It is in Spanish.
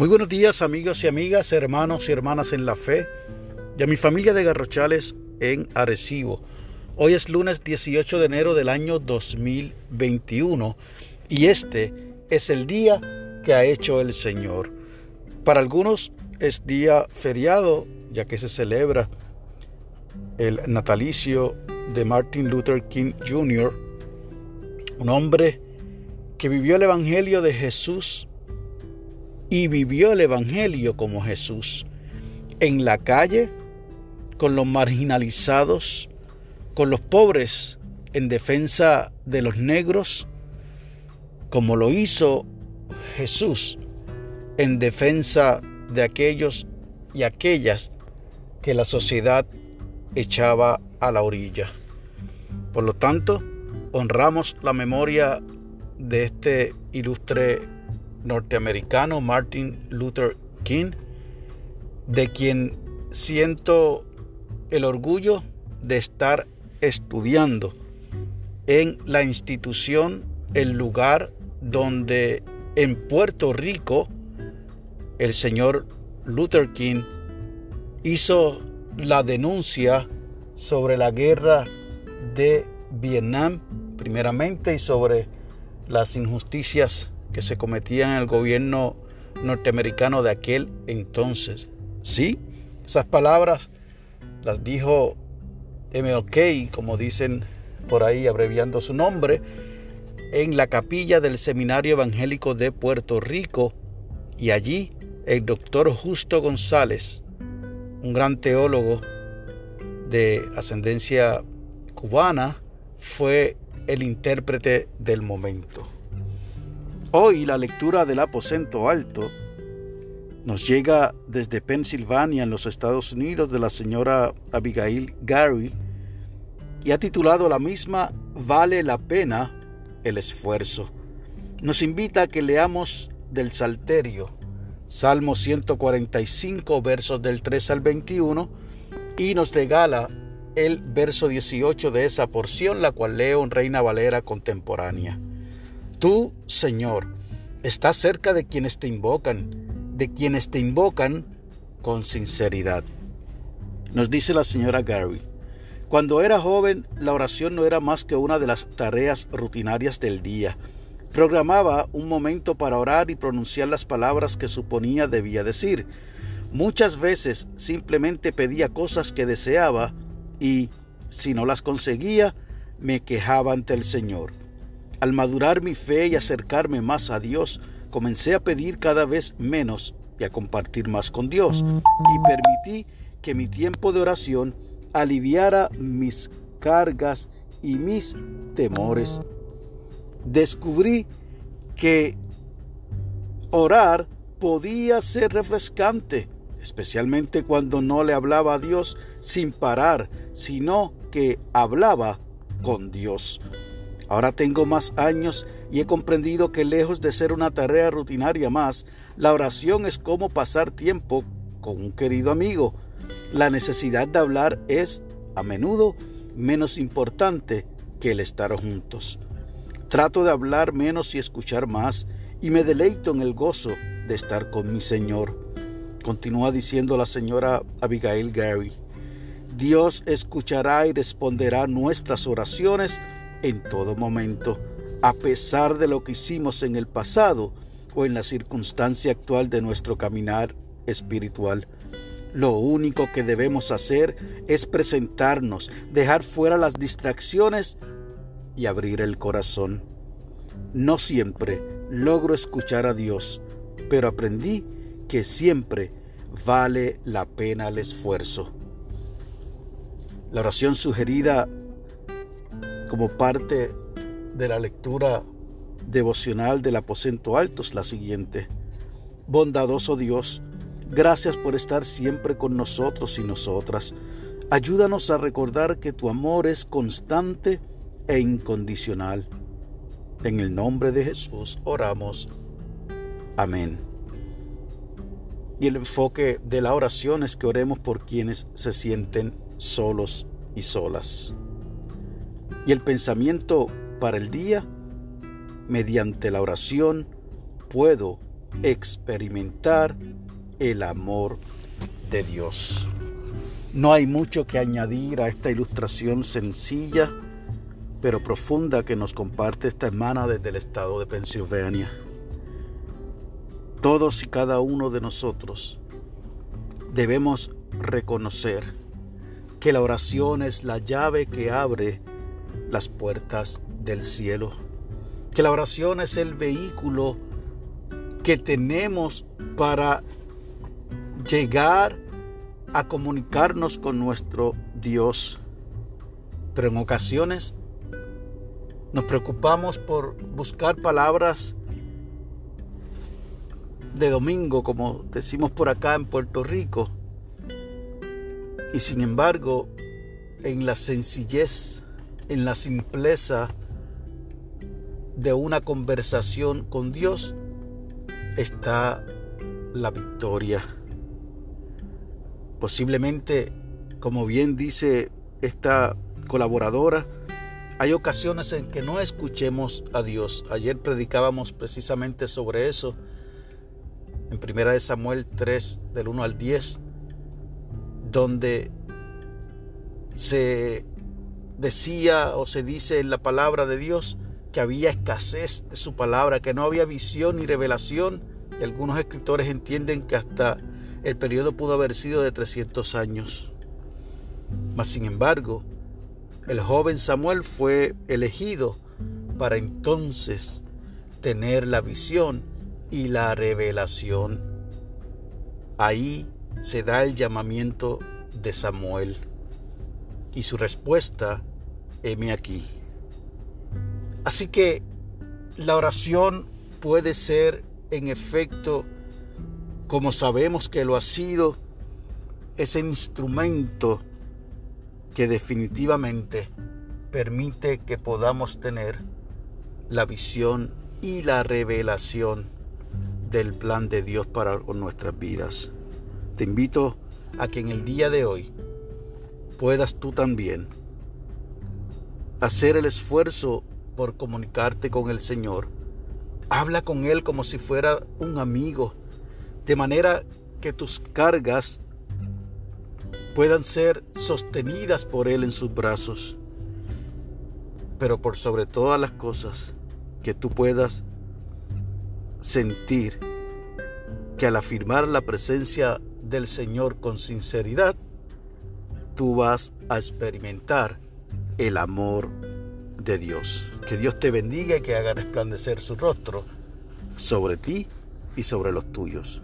Muy buenos días amigos y amigas, hermanos y hermanas en la fe y a mi familia de Garrochales en Arecibo. Hoy es lunes 18 de enero del año 2021 y este es el día que ha hecho el Señor. Para algunos es día feriado ya que se celebra el natalicio de Martin Luther King Jr., un hombre que vivió el Evangelio de Jesús y vivió el Evangelio como Jesús en la calle, con los marginalizados, con los pobres, en defensa de los negros, como lo hizo Jesús en defensa de aquellos y aquellas que la sociedad echaba a la orilla. Por lo tanto, honramos la memoria de este ilustre norteamericano Martin Luther King, de quien siento el orgullo de estar estudiando en la institución, el lugar donde en Puerto Rico el señor Luther King hizo la denuncia sobre la guerra de Vietnam primeramente y sobre las injusticias que se cometían en el gobierno norteamericano de aquel entonces. Sí, esas palabras las dijo MLK, como dicen por ahí abreviando su nombre, en la capilla del Seminario Evangélico de Puerto Rico y allí el doctor Justo González, un gran teólogo de ascendencia cubana, fue el intérprete del momento. Hoy la lectura del aposento alto nos llega desde Pensilvania en los Estados Unidos de la señora Abigail Gary y ha titulado la misma Vale la pena el esfuerzo. Nos invita a que leamos del Salterio, Salmo 145, versos del 3 al 21, y nos regala el verso 18 de esa porción, la cual leo en Reina Valera contemporánea. Tú, Señor, estás cerca de quienes te invocan, de quienes te invocan con sinceridad. Nos dice la señora Gary, cuando era joven la oración no era más que una de las tareas rutinarias del día. Programaba un momento para orar y pronunciar las palabras que suponía debía decir. Muchas veces simplemente pedía cosas que deseaba y, si no las conseguía, me quejaba ante el Señor. Al madurar mi fe y acercarme más a Dios, comencé a pedir cada vez menos y a compartir más con Dios. Y permití que mi tiempo de oración aliviara mis cargas y mis temores. Descubrí que orar podía ser refrescante, especialmente cuando no le hablaba a Dios sin parar, sino que hablaba con Dios. Ahora tengo más años y he comprendido que lejos de ser una tarea rutinaria más, la oración es como pasar tiempo con un querido amigo. La necesidad de hablar es, a menudo, menos importante que el estar juntos. Trato de hablar menos y escuchar más, y me deleito en el gozo de estar con mi Señor. Continúa diciendo la señora Abigail Gary. Dios escuchará y responderá nuestras oraciones en todo momento, a pesar de lo que hicimos en el pasado o en la circunstancia actual de nuestro caminar espiritual. Lo único que debemos hacer es presentarnos, dejar fuera las distracciones y abrir el corazón. No siempre logro escuchar a Dios, pero aprendí que siempre vale la pena el esfuerzo. La oración sugerida como parte de la lectura devocional del aposento alto es la siguiente. Bondadoso Dios, gracias por estar siempre con nosotros y nosotras. Ayúdanos a recordar que tu amor es constante e incondicional. En el nombre de Jesús oramos. Amén. Y el enfoque de la oración es que oremos por quienes se sienten solos y solas. Y el pensamiento para el día, mediante la oración, puedo experimentar el amor de Dios. No hay mucho que añadir a esta ilustración sencilla pero profunda que nos comparte esta hermana desde el estado de Pensilvania. Todos y cada uno de nosotros debemos reconocer que la oración es la llave que abre las puertas del cielo, que la oración es el vehículo que tenemos para llegar a comunicarnos con nuestro Dios. Pero en ocasiones nos preocupamos por buscar palabras de domingo, como decimos por acá en Puerto Rico. Y sin embargo, en la sencillez, en la simpleza de una conversación con Dios, está la victoria. Posiblemente, como bien dice esta colaboradora, hay ocasiones en que no escuchemos a Dios. Ayer predicábamos precisamente sobre eso en 1 Samuel 3 del 1 al 10, donde se decía o se dice en la palabra de Dios que había escasez de su palabra, que no había visión ni revelación. Y algunos escritores entienden que hasta el periodo pudo haber sido de 300 años. Mas sin embargo, el joven Samuel fue elegido para entonces tener la visión y la revelación. Ahí se da el llamamiento de Samuel y su respuesta, heme aquí. Así que la oración puede ser en efecto, como sabemos que lo ha sido, ese instrumento que definitivamente permite que podamos tener la visión y la revelación del plan de Dios para nuestras vidas. Te invito a que en el día de hoy puedas tú también hacer el esfuerzo por comunicarte con el Señor. Habla con Él como si fuera un amigo, de manera que tus cargas puedan ser sostenidas por Él en sus brazos. Pero por sobre todas las cosas, que tú puedas sentir que al afirmar la presencia del Señor con sinceridad, tú vas a experimentar el amor de Dios. Que Dios te bendiga y que haga resplandecer su rostro sobre ti y sobre los tuyos.